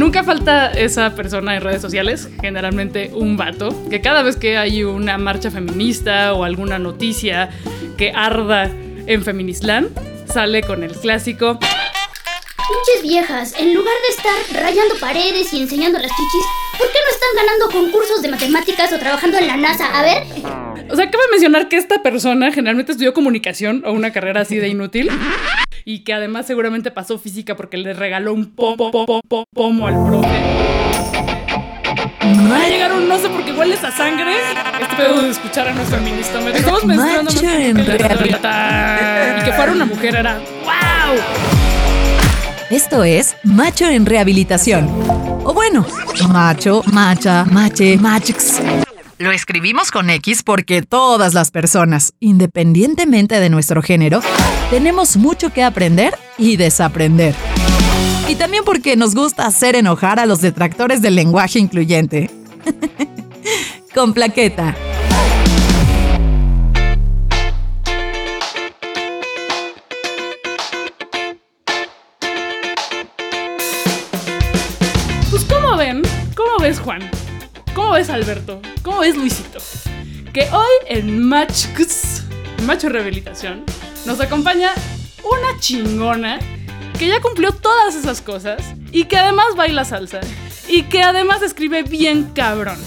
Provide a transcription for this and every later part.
Nunca falta esa persona en redes sociales, generalmente un vato, que cada vez que hay una marcha feminista o alguna noticia que arda en Feminisland, sale con el clásico Pinches viejas, en lugar de estar rayando paredes y enseñando las chichis, ¿por qué no están ganando concursos de matemáticas o trabajando en la NASA? A ver. O sea, cabe mencionar que esta persona generalmente estudió comunicación o una carrera así de inútil y que además seguramente pasó física porque le regaló un pomo, pomo, pomo al profe. Va a llegar un no sé porque hueles a sangre. Este pedo de escuchar a nuestro feminista. Estamos mencionando más y que fuera una mujer era ¡Wow! Esto es Macho en Rehabilitación. O bueno, macho, macha, mache, machix. Lo escribimos con X porque todas las personas, independientemente de nuestro género, tenemos mucho que aprender y desaprender. Y también porque nos gusta hacer enojar a los detractores del lenguaje incluyente. con plaqueta. Pues ¿cómo ven? ¿Cómo ves Juan? ¿Cómo ves Alberto? ¿Cómo ves Luisito? Que hoy en Match Macho Rehabilitación nos acompaña una chingona que ya cumplió todas esas cosas y que además baila salsa y que además escribe bien cabrón.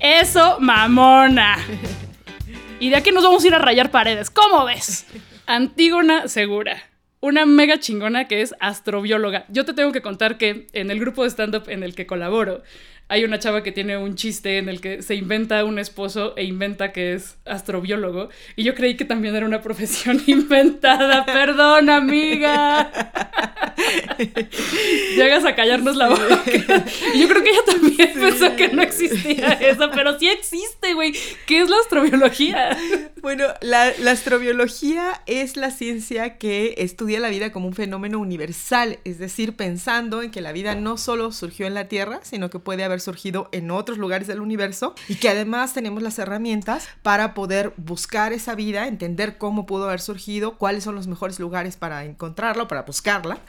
Eso, mamona. Y de aquí nos vamos a ir a rayar paredes. ¿Cómo ves? Antígona Segura. Una mega chingona que es astrobióloga. Yo te tengo que contar que en el grupo de stand-up en el que colaboro, hay una chava que tiene un chiste en el que se inventa un esposo e inventa que es astrobiólogo. Y yo creí que también era una profesión inventada. Perdón, amiga. Llegas a callarnos la boca. Y yo creo que ella también pensó que no existía eso, pero sí existe, güey. ¿Qué es la astrobiología? Bueno, la, astrobiología es la ciencia que estudia la vida como un fenómeno universal, es decir, pensando en que la vida no solo surgió en la Tierra, sino que puede haber surgido en otros lugares del universo y que además tenemos las herramientas para poder buscar esa vida, entender cómo pudo haber surgido, cuáles son los mejores lugares para encontrarla, para buscarla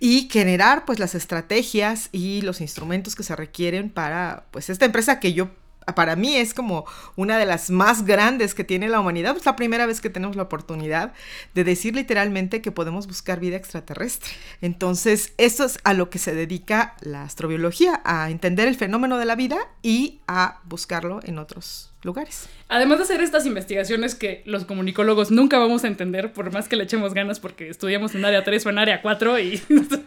y generar pues las estrategias y los instrumentos que se requieren para pues esta empresa que yo para mí es como una de las más grandes que tiene la humanidad. Es la primera vez que tenemos la oportunidad de decir literalmente que podemos buscar vida extraterrestre. Entonces, eso es a lo que se dedica la astrobiología, a entender el fenómeno de la vida y a buscarlo en otros lugares. Además de hacer estas investigaciones que los comunicólogos nunca vamos a entender, por más que le echemos ganas porque estudiamos en área 3 o en área 4 y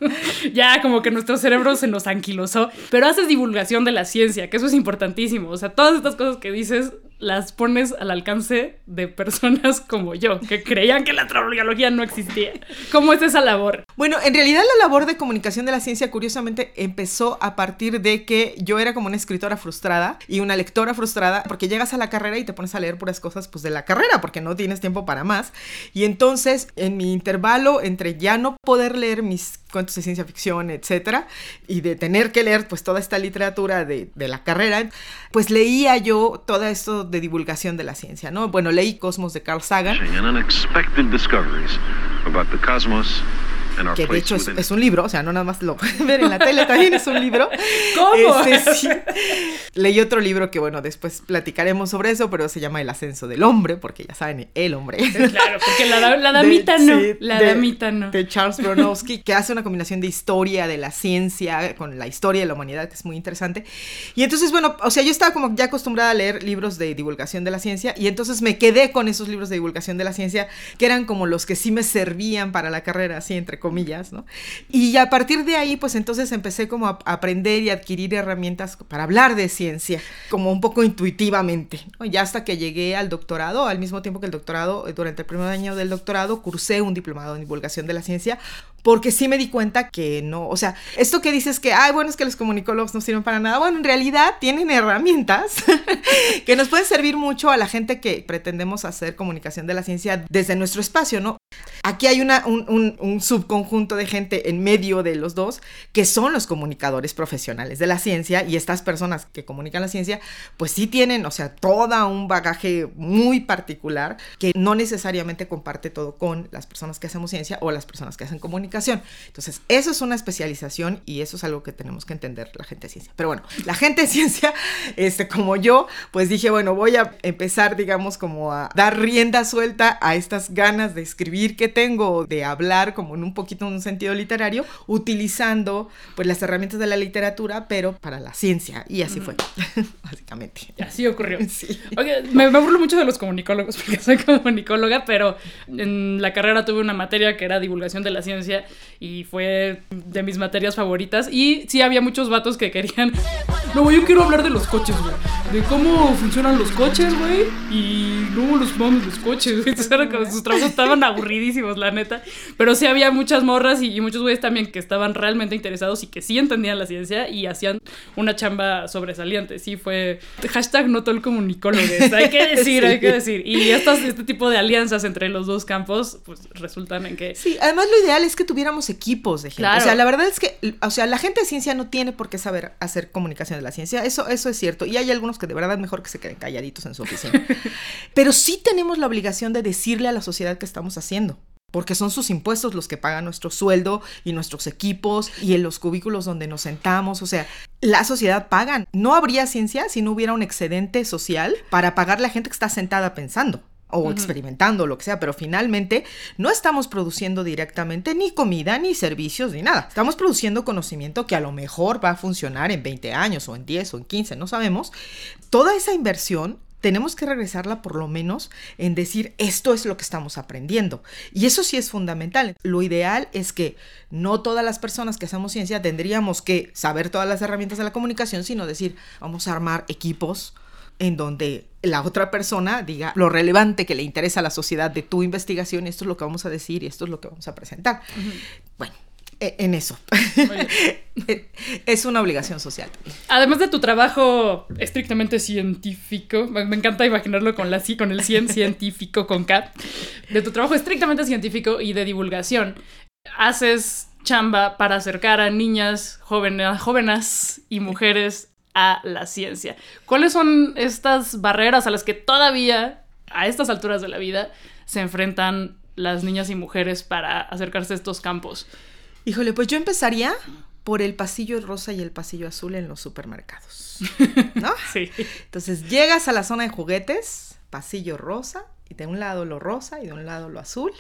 ya como que nuestro cerebro se nos anquilosó, pero haces divulgación de la ciencia, que eso es importantísimo. O sea, todas estas cosas que dices las pones al alcance de personas como yo, que creían que la astrobiología no existía. ¿Cómo es esa labor? Bueno, en realidad la labor de comunicación de la ciencia curiosamente empezó a partir de que yo era como una escritora frustrada y una lectora frustrada, porque llegas a la carrera y te pones a leer puras cosas pues de la carrera, porque no tienes tiempo para más. Y entonces, en mi intervalo entre ya no poder leer mis cuentos de ciencia ficción, etcétera, y de tener que leer pues toda esta literatura de, de la carrera, pues leía yo todo esto de divulgación de la ciencia, ¿no? Bueno, leí Cosmos de Carl Sagan que de hecho es, un libro, o sea, no nada más lo pueden ver en la tele, también es un libro. ¿Cómo? Este, sí. Leí otro libro que, bueno, después platicaremos sobre eso, pero se llama El ascenso del hombre, porque ya saben, el hombre. Claro, porque la, la damita no, la damita no. De Charles Bronowski, que hace una combinación de historia de la ciencia con la historia de la humanidad, que es muy interesante. Y entonces, bueno, o sea, yo estaba como ya acostumbrada a leer libros de divulgación de la ciencia, y entonces me quedé con esos libros de divulgación de la ciencia, que eran como los que sí me servían para la carrera, así entre comillas, ¿no? Y a partir de ahí, pues entonces empecé como a aprender y adquirir herramientas para hablar de ciencia, como un poco intuitivamente. Ya hasta que llegué al doctorado, al mismo tiempo que el doctorado, eh, durante el primer año del doctorado, cursé un diplomado en divulgación de la ciencia, porque sí me di cuenta que no, o sea, esto que dices que, ay, bueno, es que los comunicólogos no sirven para nada, bueno, en realidad tienen herramientas que nos pueden servir mucho a la gente que pretendemos hacer comunicación de la ciencia desde nuestro espacio, ¿no? Aquí hay un, un, un, subconjunto de gente en medio de los dos que son los comunicadores profesionales de la ciencia y estas personas que comunican la ciencia, pues sí tienen, o sea, toda un bagaje muy particular que no necesariamente comparte todo con las personas que hacemos ciencia o las personas que hacen comunicación. Entonces, eso es una especialización y eso es algo que tenemos que entender la gente de ciencia. Pero bueno, la gente de ciencia, este, como yo, pues dije, bueno, voy a empezar, digamos, como a dar rienda suelta a estas ganas de escribir que tengo, de hablar como en un poquito en un sentido literario, utilizando pues las herramientas de la literatura, pero para la ciencia. Y así fue, básicamente. Así ocurrió. Sí. me, me, burlo mucho de los comunicólogos porque soy comunicóloga, pero en la carrera tuve una materia que era divulgación de la ciencia y fue de mis materias favoritas. Y sí había muchos vatos que querían, no, yo quiero hablar de los coches, güey. De cómo funcionan los coches, güey. Y no los vamos los coches, güey. sus trabajos estaban aburridísimos, la neta. Pero sí había muchas morras y, y muchos güeyes también que estaban realmente interesados y que sí entendían la ciencia y hacían una chamba sobresaliente. Sí, fue hashtag no todo el comunicólogo. Hay que decir, hay que decir. Y estas, este tipo de alianzas entre los dos campos, pues resultan en que... Sí, además lo ideal es que tuviéramos equipos de gente. O sea, la verdad es que, o sea, la gente de ciencia no tiene por qué saber hacer comunicación de la ciencia. Eso, eso es cierto. Y hay algunos que de verdad mejor que se queden calladitos en su oficina. Pero sí tenemos la obligación de decirle a la sociedad que estamos haciendo porque son sus impuestos los que pagan nuestro sueldo y nuestros equipos y en los cubículos donde nos sentamos. O sea, la sociedad paga. No habría ciencia si no hubiera un excedente social para pagar la gente que está sentada pensando o experimentando, lo que sea, pero finalmente no estamos produciendo directamente ni comida, ni servicios, ni nada. Estamos produciendo conocimiento que a lo mejor va a funcionar en 20 años o en 10 o en 15, no sabemos. Toda esa inversión tenemos que regresarla por lo menos en decir esto es lo que estamos aprendiendo. Y eso sí es fundamental. Lo ideal es que no todas las personas que hacemos ciencia tendríamos que saber todas las herramientas de la comunicación, sino decir vamos a armar equipos en donde la otra persona diga lo relevante que le interesa a la sociedad de tu investigación, esto es lo que vamos a decir y esto es lo que vamos a presentar. Bueno, e, en eso. es una obligación social. Además de tu trabajo estrictamente científico, me encanta imaginarlo con, la, con el cien científico con K, de tu trabajo estrictamente científico y de divulgación, haces chamba para acercar a niñas, jóvenes, jóvenes y mujeres a la ciencia. ¿Cuáles son estas barreras a las que todavía, a estas alturas de la vida, se enfrentan las niñas y mujeres para acercarse a estos campos? Híjole, pues yo empezaría por el pasillo rosa y el pasillo azul en los supermercados. ¿No? Sí. Entonces llegas a la zona de juguetes, pasillo rosa, y de un lado lo rosa y de un lado lo azul.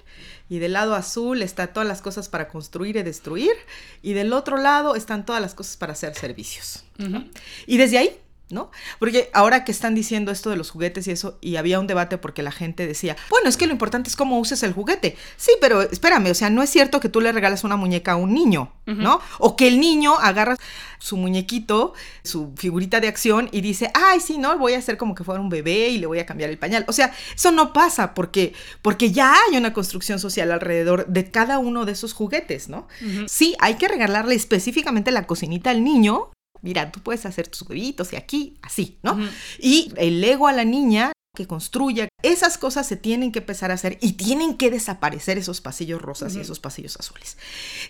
Y del lado azul están todas las cosas para construir y destruir. Y del otro lado están todas las cosas para hacer servicios. Y desde ahí ¿no? Porque ahora que están diciendo esto de los juguetes y eso, y había un debate porque la gente decía, bueno, es que lo importante es cómo uses el juguete. Sí, pero espérame, o sea, no es cierto que tú le regales una muñeca a un niño, ¿no? O que el niño agarra su muñequito, su figurita de acción y dice, ay, sí, no, voy a hacer como que fuera un bebé y le voy a cambiar el pañal. O sea, eso no pasa porque, porque ya hay una construcción social alrededor de cada uno de esos juguetes, ¿no? Sí, hay que regalarle específicamente la cocinita al niño, mira, tú puedes hacer tus huevitos y aquí, así, ¿no? Y el ego a la niña que construya, esas cosas se tienen que empezar a hacer y tienen que desaparecer esos pasillos rosas y esos pasillos azules.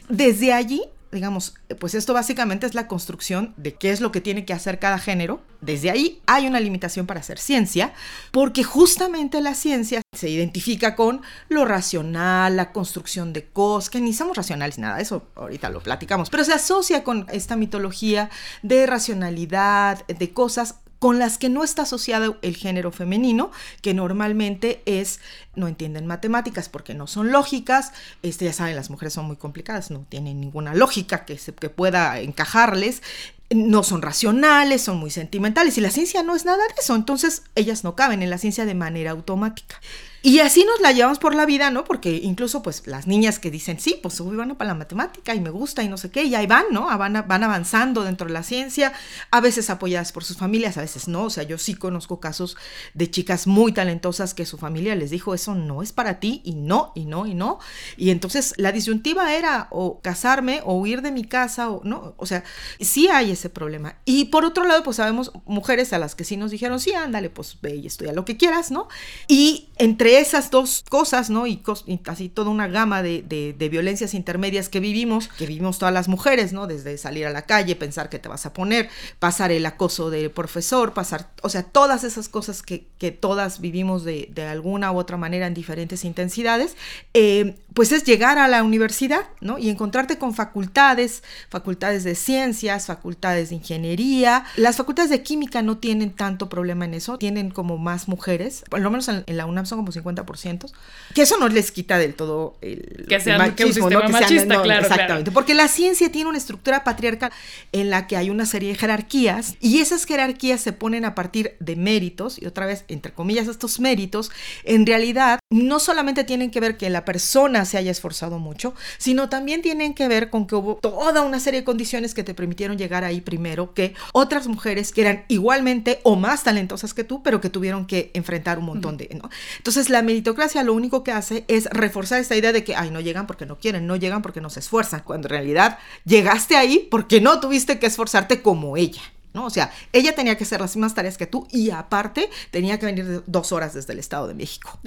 Desde allí digamos, pues esto básicamente es la construcción de qué es lo que tiene que hacer cada género. Desde ahí hay una limitación para hacer ciencia, porque justamente la ciencia se identifica con lo racional, la construcción de cosas, que ni somos racionales ni nada, eso ahorita lo platicamos, pero se asocia con esta mitología de racionalidad, de cosas con las que no está asociado el género femenino, que normalmente es, no entienden matemáticas porque no son lógicas, este, ya saben, las mujeres son muy complicadas, no tienen ninguna lógica que, se, que pueda encajarles, no son racionales, son muy sentimentales y la ciencia no es nada de eso, entonces ellas no caben en la ciencia de manera automática. Y así nos la llevamos por la vida, ¿no? Porque incluso pues las niñas que dicen, sí, pues voy van para la matemática y me gusta y no sé qué, y ahí van, ¿no? Ah, van, van avanzando dentro de la ciencia, a veces apoyadas por sus familias, a veces no. O sea, yo sí conozco casos de chicas muy talentosas que su familia les dijo, eso no es para ti y no, y no, y no. Y entonces la disyuntiva era o casarme o huir de mi casa o no. O sea, sí hay ese problema. Y por otro lado, pues sabemos mujeres a las que sí nos dijeron, sí, ándale, pues ve y estudia lo que quieras, ¿no? Y entre esas dos cosas, ¿no? Y, cos- así toda una gama de, violencias intermedias que vivimos, que vivimos todas las mujeres, ¿no? Desde salir a la calle, pensar que te vas a poner, pasar el acoso del profesor, pasar, o sea, todas esas cosas que, todas vivimos de, de alguna u otra manera en diferentes intensidades, eh, pues es llegar a la universidad, ¿no? Y encontrarte con facultades, facultades de ciencias, facultades de ingeniería. Las facultades de química no tienen tanto problema en eso, tienen como más mujeres, por lo menos en, en la UNAM son como 50%, que eso no les quita del todo el, Que el sean- que un sistema sean- machista, claro, Exactamente, porque la ciencia tiene una estructura patriarcal en la que hay una serie de jerarquías y esas jerarquías se ponen a partir de méritos y otra vez, entre comillas, estos méritos, en realidad no solamente tienen que ver que la persona se haya esforzado mucho, sino también tienen que ver con que hubo toda una serie de condiciones que te permitieron llegar ahí primero que otras mujeres que eran igualmente o más talentosas que tú, pero que tuvieron que enfrentar un montón de, ¿no? Entonces la meritocracia lo único que hace es reforzar esta idea de que, ay, no llegan porque no quieren, no llegan porque no se esfuerzan, cuando en realidad llegaste ahí porque no tuviste que esforzarte como ella. ¿No? O sea, ella tenía que hacer las mismas tareas que tú y aparte tenía que venir dos horas desde el Estado de México.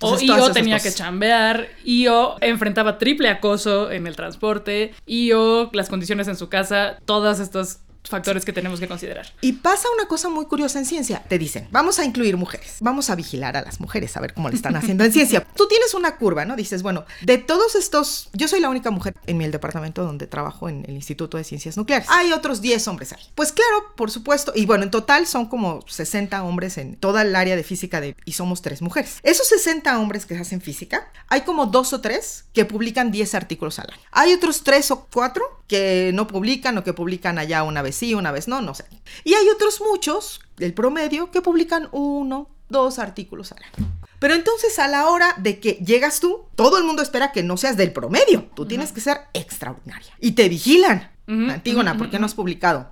O, y todas yo tenía cosas. que chambear, y yo enfrentaba triple acoso en el transporte, y yo las condiciones en su casa, todos estos factores que tenemos que considerar. Y pasa una cosa muy curiosa en ciencia. Te dicen, vamos a incluir mujeres, vamos a vigilar a las mujeres, a ver cómo le están haciendo en ciencia. Tú tienes una curva, ¿no? Dices, bueno, de todos estos, yo soy la única mujer en mi departamento donde trabajo en el Instituto de Ciencias Nucleares. Hay otros 10 hombres ahí. Pues claro, por supuesto. Y bueno, en total son como 60 hombres en toda el área de física y somos tres mujeres. Esos 60 hombres que hacen física, hay como dos o tres que publican 10 artículos al año. Hay otros tres o cuatro que no publican o que publican allá una vez sí, una vez no, no sé. Y hay otros muchos, el promedio, que publican uno, dos artículos al año. Pero entonces a la hora de que llegas tú, todo el mundo espera que no seas del promedio. Tú tienes que ser extraordinaria. Y te vigilan. Ujú, Antígona, ¿por qué no has publicado?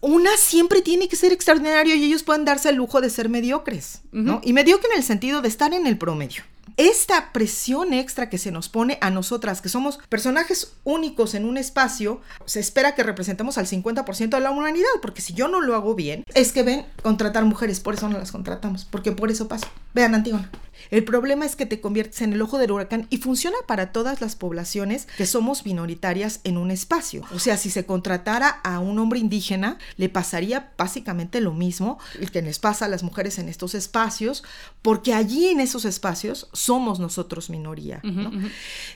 Una siempre tiene que ser extraordinario y ellos pueden darse el lujo de ser mediocres, ¿no? Y mediocre en el sentido de estar en el promedio. Esta presión extra que se nos pone a nosotras, que somos personajes únicos en un espacio, se espera que representemos al 50% de la humanidad, porque si yo no lo hago bien, es que ven contratar mujeres, por eso no las contratamos, porque por eso pasa. Vean, Antígona. El problema es que te conviertes en el ojo del huracán y funciona para todas las poblaciones que somos minoritarias en un espacio. O sea, si se contratara a un hombre indígena, le pasaría básicamente lo mismo que les pasa a las mujeres en estos espacios, porque allí en esos espacios somos nosotros minoría.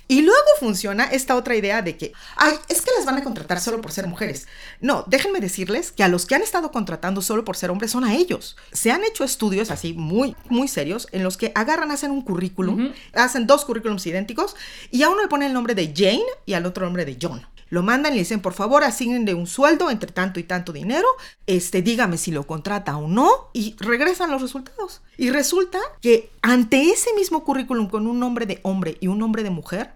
Y luego funciona esta otra idea de que, ay, es que las van a contratar solo por ser mujeres. No, déjenme decirles que a los que han estado contratando solo por ser hombres son a ellos. Se han hecho estudios así muy, muy serios en los que agarran, hacen un currículum, Ujú. hacen dos currículums idénticos y a uno le ponen el nombre de Jane y al otro el nombre de John. Lo mandan y le dicen, por favor, asignenle un sueldo entre tanto y tanto dinero, este, dígame si lo contrata o no, y regresan los resultados. Y resulta que ante ese mismo currículum con un nombre de hombre y un nombre de mujer,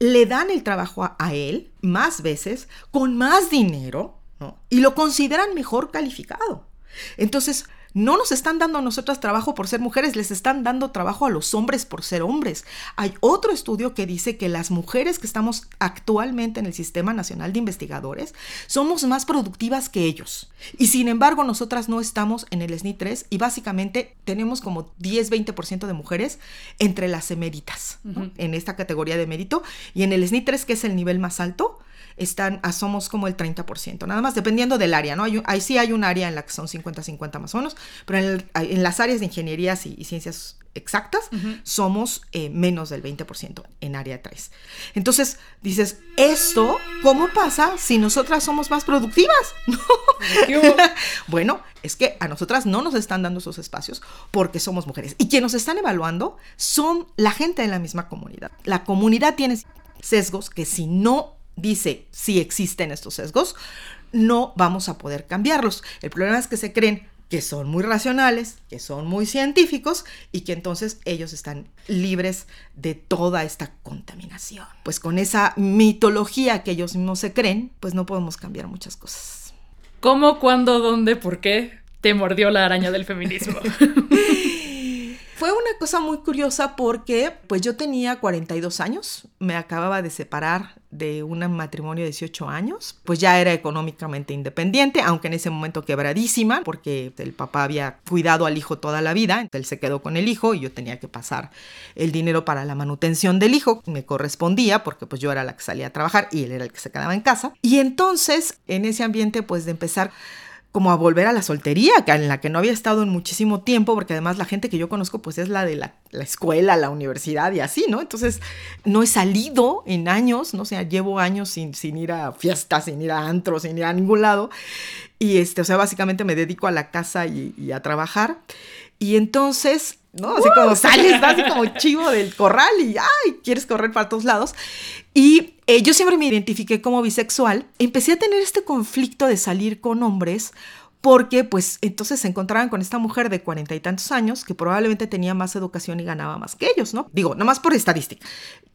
le dan el trabajo a, a él más veces, con más dinero, ¿no? Y lo consideran mejor calificado. Entonces, no nos están dando a nosotras trabajo por ser mujeres, les están dando trabajo a los hombres por ser hombres. Hay otro estudio que dice que las mujeres que estamos actualmente en el Sistema Nacional de Investigadores somos más productivas que ellos. Y sin embargo, nosotras no estamos en el SNI 3 y básicamente tenemos como 10-20% de mujeres entre las eméritas, en esta categoría de mérito. Y en el SNI 3, que es el nivel más alto, están, ah, somos como el 30%, nada más dependiendo del área, ¿no? Hay, sí hay un área en la que son 50-50 más o menos, pero en, el- en las áreas de ingenierías y, y ciencias exactas somos eh, menos del 20% en área 3. Entonces dices, ¿esto cómo pasa si nosotras somos más productivas? Bueno, es que a nosotras no nos están dando esos espacios porque somos mujeres. Y quienes nos están evaluando son la gente de la misma comunidad. La comunidad tiene sesgos que si no dice si existen estos sesgos, no vamos a poder cambiarlos. El problema es que se creen que son muy racionales, que son muy científicos y que entonces ellos están libres de toda esta contaminación. Pues con esa mitología que ellos mismos se creen, pues no podemos cambiar muchas cosas. ¿Cómo, cuándo, dónde, por qué te mordió la araña del feminismo? Fue una cosa muy curiosa porque pues yo tenía 42 años, me acababa de separar de un matrimonio de 18 años, pues ya era económicamente independiente, aunque en ese momento quebradísima, porque el papá había cuidado al hijo toda la vida, él se quedó con el hijo y yo tenía que pasar el dinero para la manutención del hijo, me correspondía porque pues yo era la que salía a trabajar y él era el que se quedaba en casa. Y entonces, en ese ambiente pues de empezar como a volver a la soltería, en la que no había estado en muchísimo tiempo, porque además la gente que yo conozco pues es la de la, escuela, la universidad y así, ¿no? Entonces no he salido en años, ¿no? O sea, llevo años sin, sin ir a fiestas, sin ir a antros, sin ir a ningún lado. Y este, o sea, básicamente me dedico a la casa y a trabajar. Y entonces ¿no? Así como sales, así como chivo del corral y ay, quieres correr para todos lados. Y eh, yo siempre me identifiqué como bisexual. Empecé a tener este conflicto de salir con hombres porque pues entonces se encontraban con esta mujer de cuarenta y tantos años que probablemente tenía más educación y ganaba más que ellos, ¿no? Digo, nomás por estadística.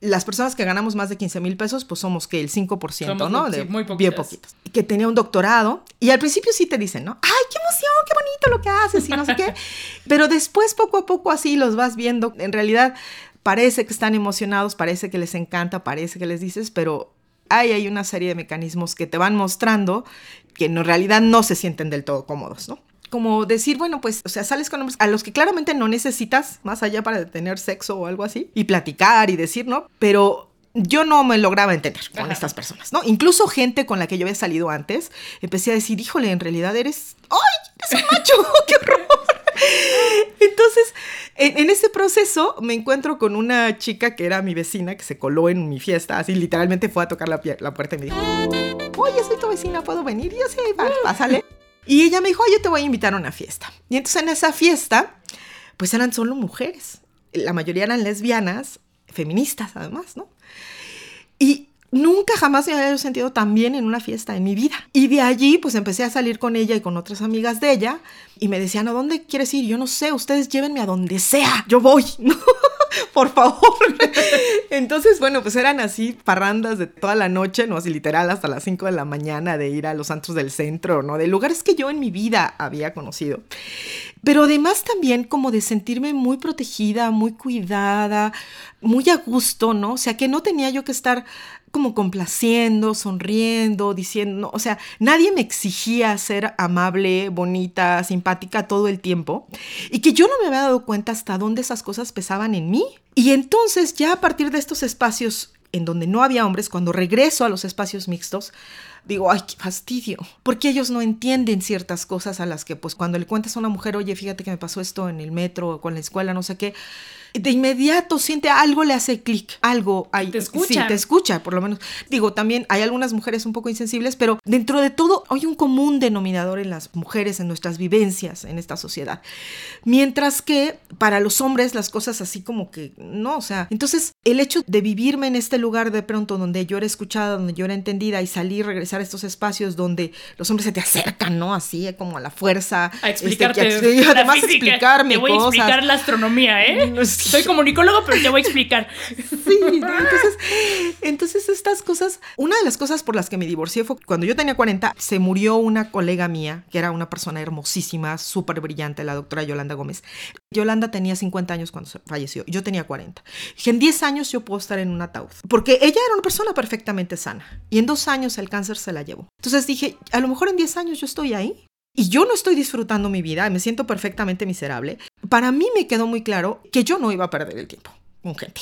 Las personas que ganamos más de 15 mil pesos, pues somos que el 5%, ¿no? de, muy bien poquitos. Que tenía un doctorado y al principio sí te dicen, ¿no? ¡Ay, qué emoción, qué bonito lo que haces y no sé qué! Pero después poco a poco así los vas viendo. En realidad parece que están emocionados, parece que les encanta, parece que les dices, pero hay, hay una serie de mecanismos que te van mostrando que en realidad no se sienten del todo cómodos, ¿no? Como decir, bueno, pues, o sea, sales con hombres a los que claramente no necesitas más allá para tener sexo o algo así, y platicar y decir, ¿no? Pero yo no me lograba entender con estas personas, ¿no? Incluso gente con la que yo había salido antes, empecé a decir, híjole, en realidad eres, ¡ay! Eres un macho, ¡qué horror! Entonces, en, ese proceso me encuentro con una chica que era mi vecina, que se coló en mi fiesta, así literalmente fue a tocar la, puerta y me dijo, oye, soy tu vecina, ¿puedo venir? Y yo, sí, va, pásale. Y ella me dijo, oye, te voy a invitar a una fiesta. Y entonces en esa fiesta, pues eran solo mujeres. La mayoría eran lesbianas, feministas además, ¿no? Y Nunca jamás me había sentido tan bien en una fiesta en mi vida. Y de allí pues empecé a salir con ella y con otras amigas de ella y me decían, ¿a dónde quieres ir? Yo no sé, ustedes llévenme a donde sea, yo voy, ¿no? Por favor. Entonces, bueno, pues eran así parrandas de toda la noche, no así literal hasta las 5 de la mañana de ir a los santos del centro, ¿no? De lugares que yo en mi vida había conocido. Pero además también como de sentirme muy protegida, muy cuidada, muy a gusto, ¿no? O sea, que no tenía yo que estar como complaciendo, sonriendo, diciendo, o sea, nadie me exigía ser amable, bonita, simpática todo el tiempo y que yo no me había dado cuenta hasta dónde esas cosas pesaban en mí. Y entonces ya a partir de estos espacios en donde no había hombres, cuando regreso a los espacios mixtos, digo, ay, qué fastidio, porque ellos no entienden ciertas cosas a las que, pues, cuando le cuentas a una mujer, oye, fíjate que me pasó esto en el metro o con la escuela, no sé qué, de inmediato siente algo le hace clic, algo ahí. Te escucha. Sí, te escucha, por lo menos. Digo, también hay algunas mujeres un poco insensibles, pero dentro de todo hay un común denominador en las mujeres, en nuestras vivencias en esta sociedad. Mientras que para los hombres las cosas así como que no, o sea, entonces el hecho de vivirme en este lugar de pronto donde yo era escuchada, donde yo era entendida y salir, regresar a estos espacios donde los hombres se te acercan, ¿no? Así como a la fuerza. A explicarte. Este, además explicarme Te voy a explicar la astronomía, ¿eh? Soy comunicólogo, pero te voy a explicar. Sí, entonces, estas cosas, una de las cosas por las que me divorcié fue cuando yo tenía 40, se murió una colega mía, que era una persona hermosísima, súper brillante, la doctora Yolanda Gómez. Yolanda tenía 50 años cuando falleció, yo tenía 40. Dije, en 10 años yo puedo estar en un ataúd, porque ella era una persona perfectamente sana y en dos años el cáncer se la llevó. Entonces dije, a lo mejor en 10 años yo estoy ahí y yo no estoy disfrutando mi vida, me siento perfectamente miserable, para mí me quedó muy claro que yo no iba a perder el tiempo con gente.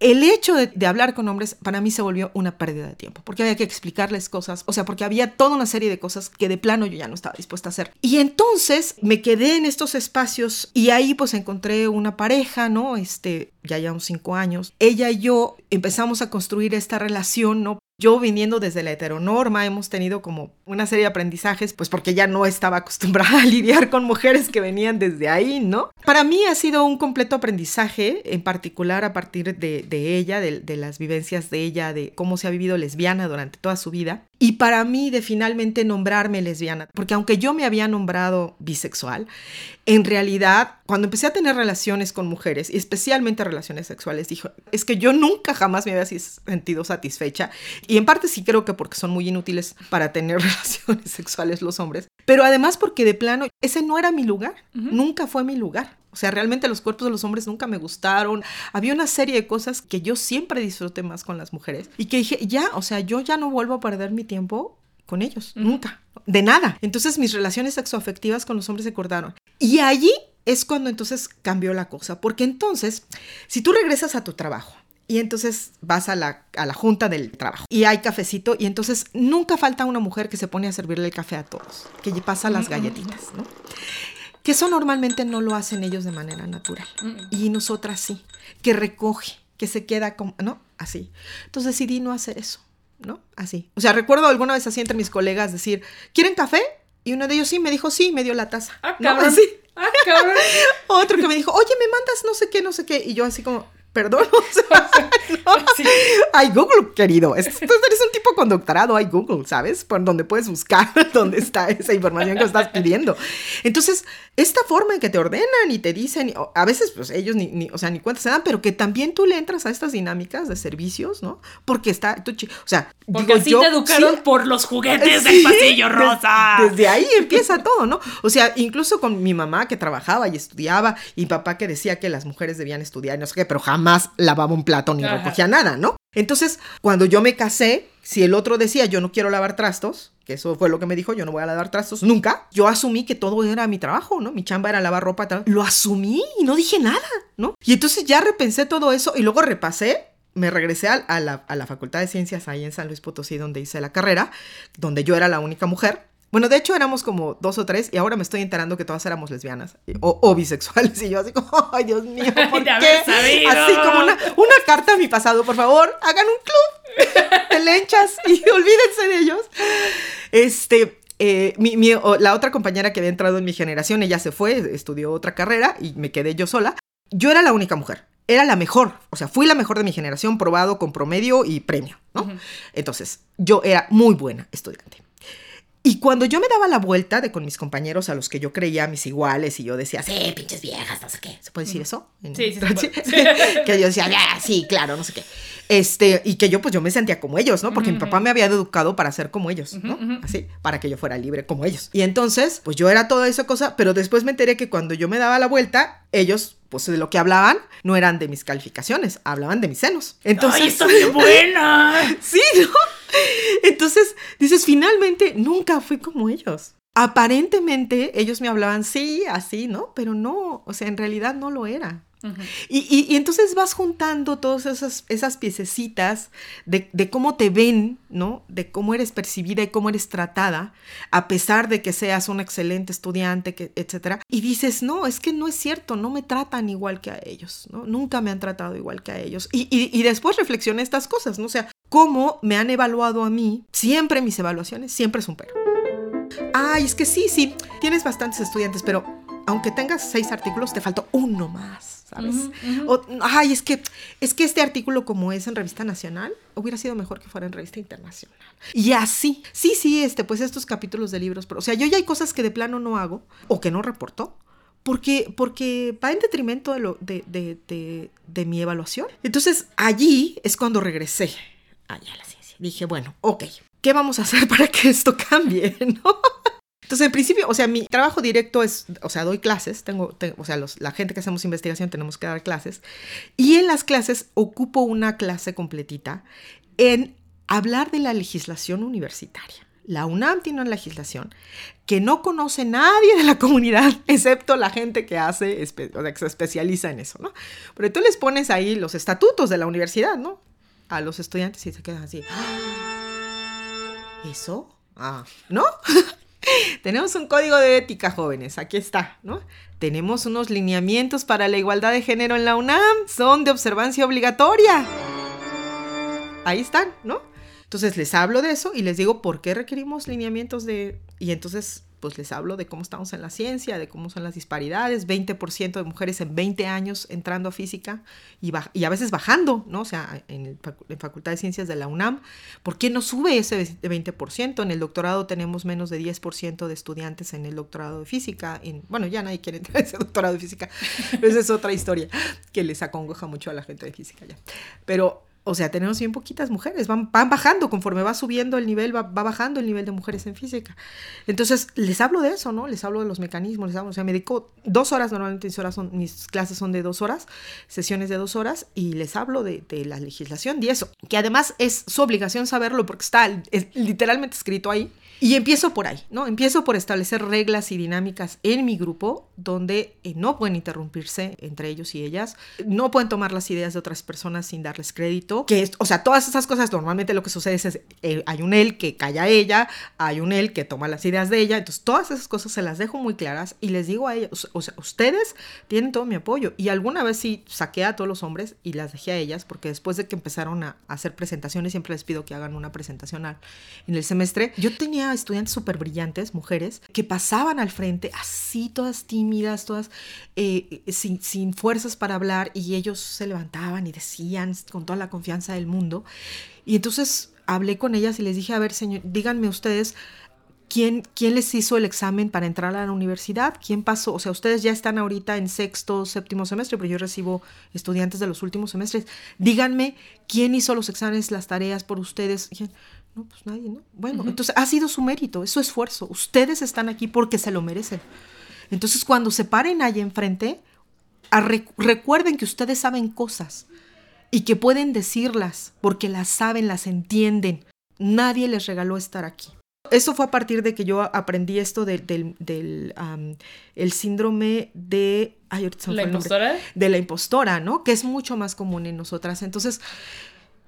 El hecho de, hablar con hombres para mí se volvió una pérdida de tiempo, porque había que explicarles cosas, o sea, porque había toda una serie de cosas que de plano yo ya no estaba dispuesta a hacer. Y entonces me quedé en estos espacios y ahí pues encontré una pareja, ¿no? Este, ya llevamos cinco años. Ella y yo empezamos a construir esta relación, ¿no? yo viniendo desde la heteronorma hemos tenido como una serie de aprendizajes, pues porque ya no estaba acostumbrada a lidiar con mujeres que venían desde ahí, ¿no? Para mí ha sido un completo aprendizaje, en particular a partir de, ella, de, las vivencias de ella, de cómo se ha vivido lesbiana durante toda su vida. Y para mí de finalmente nombrarme lesbiana, porque aunque yo me había nombrado bisexual, en realidad cuando empecé a tener relaciones con mujeres, y especialmente relaciones sexuales, dijo, es que yo nunca jamás me había sentido satisfecha. Y en parte sí creo que porque son muy inútiles para tener sexuales los hombres, pero además porque de plano ese no era mi lugar, nunca fue mi lugar. O sea, realmente los cuerpos de los hombres nunca me gustaron. Había una serie de cosas que yo siempre disfruté más con las mujeres y que dije, ya, o sea, yo ya no vuelvo a perder mi tiempo con ellos, nunca, de nada. Entonces mis relaciones sexoafectivas con los hombres se cortaron. Y allí es cuando entonces cambió la cosa, porque entonces, si tú regresas a tu trabajo, y entonces vas a la, a la, junta del trabajo y hay cafecito y entonces nunca falta una mujer que se pone a servirle el café a todos, que pasa las galletitas, ¿no? Que eso normalmente no lo hacen ellos de manera natural y nosotras sí, que recoge, que se queda como, ¿no? Así. Entonces decidí no hacer eso, ¿no? Así. O sea, recuerdo alguna vez así entre mis colegas decir, ¿quieren café? Y uno de ellos sí me dijo, sí, me dio la taza. Ah, ¿no? cabrón. Así. Ah, cabrón. Otro que me dijo, oye, me mandas no sé qué, no sé qué. Y yo así como, perdón, o sea, no. Sí. Hay Google, querido. Eres un tipo con doctorado, hay Google, ¿sabes? Por donde puedes buscar dónde está esa información que estás pidiendo. Entonces, esta forma en que te ordenan y te dicen, a veces pues ellos ni, ni- o sea, ni cuenta se dan, pero que también tú le entras a estas dinámicas de servicios, ¿no? Porque está, tú o sea, Porque digo así yo, te educaron sí, por los juguetes Sí, del pasillo des- rosa. Desde ahí empieza todo, ¿no? O sea, incluso con mi mamá que trabajaba y estudiaba y papá que decía que las mujeres debían estudiar no sé qué, pero jamás lavaba un plato ni Ajá. recogía nada, ¿no? Entonces, cuando yo me casé, si el otro decía yo no quiero lavar trastos, que eso fue lo que me dijo, yo no voy a lavar trastos nunca, yo asumí que todo era mi trabajo, ¿no? Mi chamba era lavar ropa, tal. lo asumí y no dije nada, ¿no? Y entonces ya repensé todo eso y luego repasé me regresé a, a la, a la Facultad de Ciencias ahí en San Luis Potosí, donde hice la carrera, donde yo era la única mujer. Bueno, de hecho éramos como dos o tres y ahora me estoy enterando que todas éramos lesbianas o, o bisexuales y yo así como, ay Dios mío, ¿por qué? sabido. Así como una, una carta a mi pasado, por favor, hagan un club de lenchas y olvídense de ellos. Este, eh, mi- mi- la otra compañera que había entrado en mi generación, ella se fue, estudió otra carrera y me quedé yo sola. Yo era la única mujer, era la mejor, o sea, fui la mejor de mi generación, probado con promedio y premio, ¿no? Entonces, yo era muy buena estudiante. Y cuando yo me daba la vuelta de con mis compañeros a los que yo creía mis iguales y yo decía, sí, pinches viejas, no sé qué. ¿Se puede decir eso? Sí, sí puede. que yo decía, "Ah, sí, claro, no sé qué. Este, y que yo pues yo me sentía como ellos, ¿no? Porque mi papá me había educado para ser como ellos, ¿no? Así, para que yo fuera libre como ellos. Y entonces, pues yo era toda esa cosa, pero después me enteré que cuando yo me daba la vuelta, ellos, pues de lo que hablaban, no eran de mis calificaciones, hablaban de mis senos. Entonces, ¡Ay, está bien buena! Sí, ¿no? Entonces, dices, finalmente nunca fui como ellos. Aparentemente ellos me hablaban, sí, así, ¿no? Pero no, o sea, en realidad no lo era. y, y- y entonces vas juntando todas esas, esas piececitas de, de cómo te ven, ¿no? De cómo eres percibida y cómo eres tratada, a pesar de que seas un excelente estudiante, que, etcétera. Y dices, no, es que no es cierto, no me tratan igual que a ellos, ¿no? Nunca me han tratado igual que a ellos. Y, y, y después reflexioné estas cosas, ¿no? O sea, cómo me han evaluado a mí, siempre mis evaluaciones, siempre es un pero. Ay, es que sí, sí, tienes bastantes estudiantes, pero aunque tengas seis artículos, te faltó uno más, ¿sabes? O, ay, es que, es que este artículo, como es en revista nacional, hubiera sido mejor que fuera en revista internacional. Y así, sí, sí, este, pues estos capítulos de libros, pero, o sea, yo ya hay cosas que de plano no hago o que no reporto. Porque, porque va en detrimento de, lo, de, de, de mi evaluación. Entonces, allí es cuando regresé allá a la ciencia. Dije, bueno, ok, ¿qué vamos a hacer para que esto cambie? Entonces, en principio, o sea, mi trabajo directo es, o sea, doy clases, tengo, te- o sea, la gente que hacemos investigación tenemos que dar clases, y en las clases ocupo una clase completita en hablar de la legislación universitaria. La UNAM tiene una legislación que no conoce nadie de la comunidad, excepto la gente que hace, o sea, que se especializa en eso, ¿no? Pero tú les pones ahí los estatutos de la universidad, ¿no? A los estudiantes y se quedan así. "Ah, ¿Eso? Ah, ¿no? Tenemos un código de ética, jóvenes, aquí está, ¿no? Tenemos unos lineamientos para la igualdad de género en la UNAM, son de observancia obligatoria. Ahí están, ¿no? Entonces les hablo de eso y les digo por qué requerimos lineamientos de... Y entonces pues les hablo de cómo estamos en la ciencia, de cómo son las disparidades, 20% de mujeres en 20 años entrando a física y, y a veces bajando, ¿no? O sea, en, el Facultad de Ciencias de la UNAM, ¿por qué no sube ese 20%? En el doctorado tenemos menos de 10% de estudiantes en el doctorado de física. En, bueno, ya nadie quiere entrar a ese doctorado de física, pero esa es otra historia que les acongoja mucho a la gente de física ya. Pero o sea, tenemos bien poquitas mujeres, van, van bajando, conforme va subiendo el nivel, va, va, bajando el nivel de mujeres en física. Entonces, les hablo de eso, ¿no? Les hablo de los mecanismos, les hablo, o sea, me dedico dos horas, normalmente mis, horas son, mis clases son de dos horas, sesiones de dos horas, y les hablo de, de la legislación y eso, que además es su obligación saberlo porque está es, literalmente escrito ahí. Y empiezo por ahí, ¿no? Empiezo por establecer reglas y dinámicas en mi grupo donde eh, no pueden interrumpirse entre ellos y ellas, no pueden tomar las ideas de otras personas sin darles crédito, que es, o sea, todas esas cosas normalmente lo que sucede es, eh, hay un él que calla a ella, hay un él que toma las ideas de ella, entonces todas esas cosas se las dejo muy claras y les digo a ellas, o sea, ustedes tienen todo mi apoyo. Y alguna vez sí saqué a todos los hombres y las dejé a ellas porque después de que empezaron a hacer presentaciones, siempre les pido que hagan una presentación en el semestre, yo tenía estudiantes súper brillantes, mujeres, que pasaban al frente así, todas tímidas, todas eh, sin, sin fuerzas para hablar, y ellos se levantaban y decían con toda la confianza del mundo. Y entonces hablé con ellas y les dije, a ver, señor, díganme ustedes, ¿Quién, ¿quién, les hizo el examen para entrar a la universidad? ¿Quién pasó? O sea, ustedes ya están ahorita en sexto, séptimo semestre, pero yo recibo estudiantes de los últimos semestres. Díganme, ¿quién hizo los exámenes, las tareas por ustedes? No, pues nadie, ¿no? Bueno, uh -huh. entonces ha sido su mérito, es su esfuerzo. Ustedes están aquí porque se lo merecen. Entonces, cuando se paren ahí enfrente, rec recuerden que ustedes saben cosas y que pueden decirlas porque las saben, las entienden. Nadie les regaló estar aquí. Eso fue a partir de que yo aprendí esto del, del, del um, el síndrome de... Ay, ¿La impostora? De la impostora, ¿no? Que es mucho más común en nosotras. Entonces,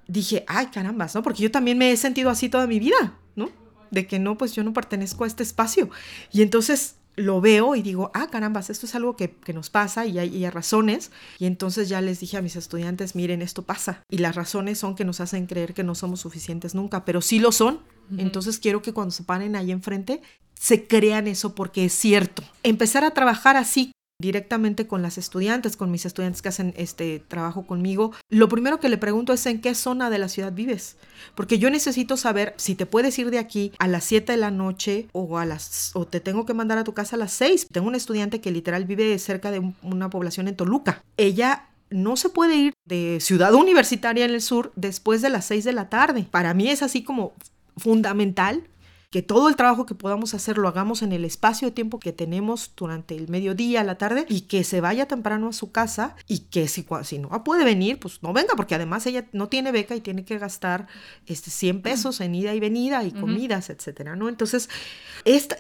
dije, ay, carambas, ¿no? Porque yo también me he sentido así toda mi vida, ¿no? De que no, pues yo no pertenezco a este espacio. Y entonces lo veo y digo, ah, carambas, esto es algo que, que nos pasa y hay, y hay, razones. Y entonces ya les dije a mis estudiantes, miren, esto pasa. Y las razones son que nos hacen creer que no somos suficientes nunca, pero sí lo son. Uh -huh. Entonces quiero que cuando se paren ahí enfrente, se crean eso porque es cierto. Empezar a trabajar así directamente con las estudiantes, con mis estudiantes que hacen este trabajo conmigo, lo primero que le pregunto es en qué zona de la ciudad vives, porque yo necesito saber si te puedes ir de aquí a las 7 de la noche o a las o te tengo que mandar a tu casa a las 6. Tengo una estudiante que literal vive cerca de un, una población en Toluca. Ella no se puede ir de ciudad universitaria en el sur después de las 6 de la tarde. Para mí es así como fundamental que todo el trabajo que podamos hacer lo hagamos en el espacio de tiempo que tenemos durante el mediodía, la tarde, y que se vaya temprano a su casa y que si, si no puede venir, pues no venga, porque además ella no tiene beca y tiene que gastar este, 100 pesos en ida y venida y comidas, uh -huh. etcétera, ¿no? Entonces,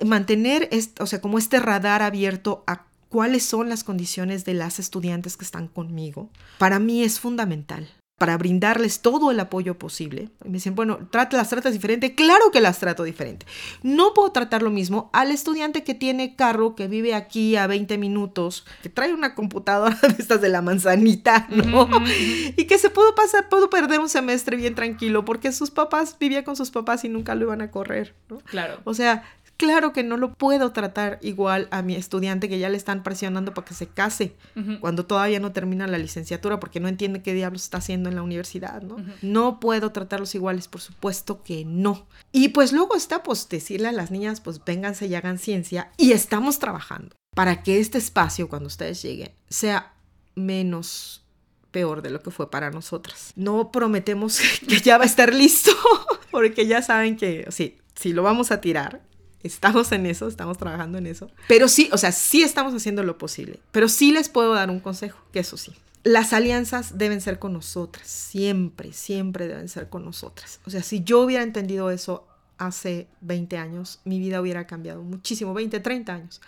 mantener, este, o sea, como este radar abierto a cuáles son las condiciones de las estudiantes que están conmigo, para mí es fundamental para brindarles todo el apoyo posible. Y me dicen, bueno, ¿las tratas diferente? Claro que las trato diferente. No puedo tratar lo mismo al estudiante que tiene carro, que vive aquí a 20 minutos, que trae una computadora de estas de la manzanita, ¿no? Uh -huh. Y que se pudo pasar, pudo perder un semestre bien tranquilo porque sus papás, vivía con sus papás y nunca lo iban a correr, ¿no? Claro. O sea, Claro que no lo puedo tratar igual a mi estudiante que ya le están presionando para que se case uh -huh. cuando todavía no termina la licenciatura porque no entiende qué diablos está haciendo en la universidad, ¿no? Uh -huh. No puedo tratarlos iguales, por supuesto que no. Y pues luego está pues decirle a las niñas pues vénganse y hagan ciencia y estamos trabajando para que este espacio cuando ustedes lleguen sea menos peor de lo que fue para nosotras. No prometemos que ya va a estar listo porque ya saben que sí, si lo vamos a tirar, Estamos en eso, estamos trabajando en eso. Pero sí, o sea, sí estamos haciendo lo posible. Pero sí les puedo dar un consejo, que eso sí. Las alianzas deben ser con nosotras, siempre, siempre deben ser con nosotras. O sea, si yo hubiera entendido eso hace 20 años, mi vida hubiera cambiado muchísimo, 20, 30 años.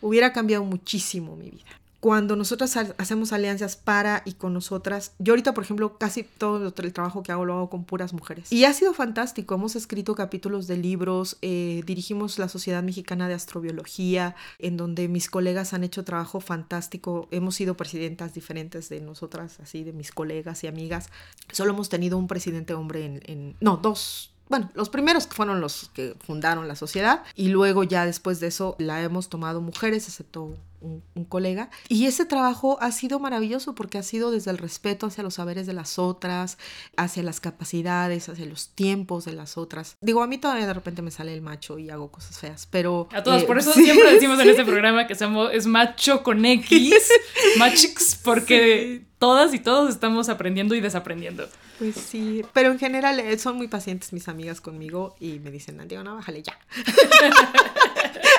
Hubiera cambiado muchísimo mi vida cuando nosotras hacemos alianzas para y con nosotras, yo ahorita, por ejemplo, casi todo el trabajo que hago lo hago con puras mujeres. Y ha sido fantástico. Hemos escrito capítulos de libros, eh, dirigimos la Sociedad Mexicana de Astrobiología, en donde mis colegas han hecho trabajo fantástico. Hemos sido presidentas diferentes de nosotras, así de mis colegas y amigas. Solo hemos tenido un presidente hombre en, en no, dos, bueno, los primeros que fueron los que fundaron la sociedad y luego ya después de eso la hemos tomado mujeres, excepto un, un, colega. Y ese trabajo ha sido maravilloso porque ha sido desde el respeto hacia los saberes de las otras, hacia las capacidades, hacia los tiempos de las otras. Digo, a mí todavía de repente me sale el macho y hago cosas feas, pero... A todos, eh, por eso sí. siempre decimos en este programa que somos, es macho con X, machix, porque sí. todas y todos estamos aprendiendo y desaprendiendo. Pues sí, pero en general eh, son muy pacientes mis amigas conmigo y me dicen, Antigona, bájale ya.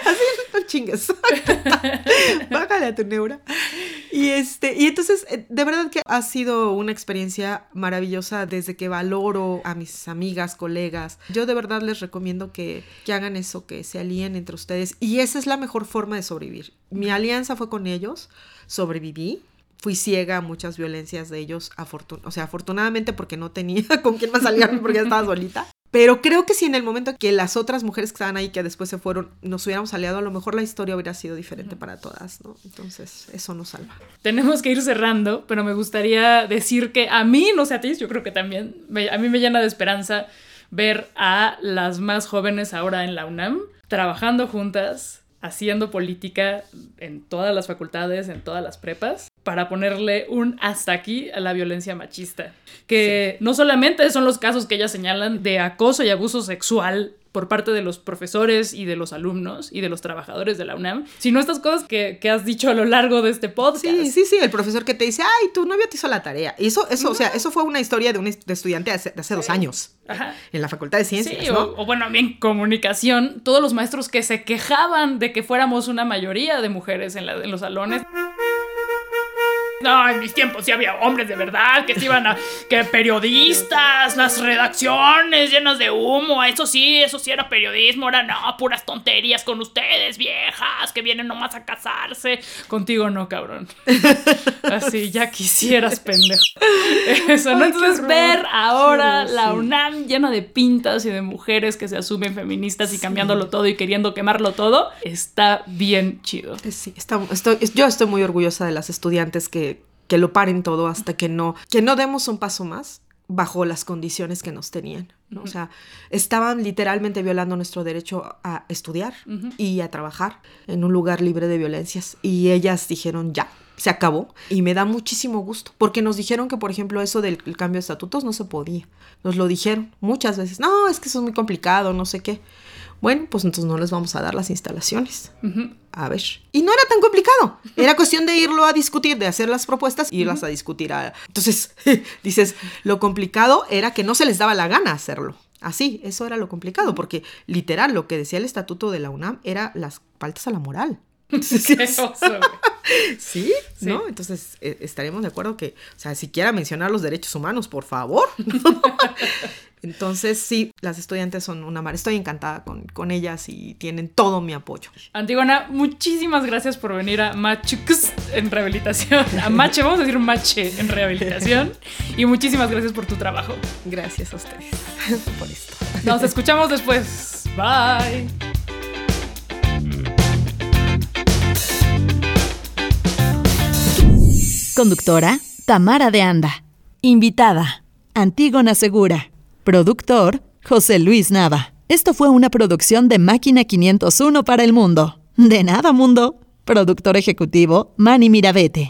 Así, no chingues. bájale a tu neura. Y este, y entonces, eh, de verdad que ha sido una experiencia maravillosa desde que valoro a mis amigas, colegas. Yo de verdad les recomiendo que, que hagan eso, que se alíen entre ustedes. Y esa es la mejor forma de sobrevivir. Mi alianza fue con ellos, sobreviví, fui ciega a muchas violencias de ellos, afortun o sea, afortunadamente porque no tenía con quién más aliarme porque ya estaba solita. Pero creo que si en el momento que las otras mujeres que estaban ahí, que después se fueron, nos hubiéramos aliado, a lo mejor la historia hubiera sido diferente para todas, ¿no? Entonces, eso nos salva. Tenemos que ir cerrando, pero me gustaría decir que a mí, no sé a ti, yo creo que también, a mí me llena de esperanza ver a las más jóvenes ahora en la UNAM trabajando juntas, haciendo política en todas las facultades, en todas las prepas, para ponerle un hasta aquí a la violencia machista. Que no solamente son los casos que ellas señalan de acoso y abuso sexual por parte de los profesores y de los alumnos y de los trabajadores de la UNAM, sino estas cosas que, has dicho a lo largo de este podcast. Sí, sí, sí, el profesor que te dice, ay, tu novio te hizo la tarea. Y eso, eso, o sea, eso fue una historia de un estudiante de hace, dos años en la Facultad de Ciencias. Sí, o, bueno, bien comunicación, todos los maestros que se quejaban de que fuéramos una mayoría de mujeres en, en los salones. No, en mis tiempos sí había hombres de verdad que se iban a. que periodistas, las redacciones llenas de humo. Eso sí, eso sí era periodismo. Ahora no, puras tonterías con ustedes, viejas, que vienen nomás a casarse. Contigo no, cabrón. Así, ya quisieras, pendejo. Eso, ¿no? Entonces, ver ahora la UNAM llena de pintas y de mujeres que se asumen feministas y cambiándolo todo y queriendo quemarlo todo, está bien chido. Sí, está, estoy, yo estoy muy orgullosa de las estudiantes que que lo paren todo hasta que no, que no demos un paso más bajo las condiciones que nos tenían. ¿no? O sea, estaban literalmente violando nuestro derecho a estudiar y a trabajar en un lugar libre de violencias. Y ellas dijeron, ya, se acabó. Y me da muchísimo gusto, porque nos dijeron que, por ejemplo, eso del cambio de estatutos no se podía. Nos lo dijeron muchas veces. No, es que eso es muy complicado, no sé qué. Bueno, pues entonces no les vamos a dar las instalaciones. A ver. Y no era tan complicado. Era cuestión de irlo a discutir, de hacer las propuestas y irlas a discutir. Entonces, dices, lo complicado era que no se les daba la gana hacerlo. Así, eso era lo complicado, porque literal lo que decía el estatuto de la UNAM era las faltas a la moral. ¿Sí? ¿No? Entonces eh, estaremos de acuerdo que, o sea, siquiera mencionar los derechos humanos, por favor. Entonces, sí, las estudiantes son una mar. Estoy encantada con, ellas y tienen todo mi apoyo. Antigona, muchísimas gracias por venir a Machux en rehabilitación. A Mache, vamos a decir Mache en rehabilitación. Y muchísimas gracias por tu trabajo. Gracias a ustedes por esto. Nos escuchamos después. Bye. Conductora, Tamara de Anda. Invitada, Antígona Segura. Productor, José Luis Nava. Esto fue una producción de Máquina 501 para el mundo. De nada, mundo. Productor ejecutivo, Manny Mirabete.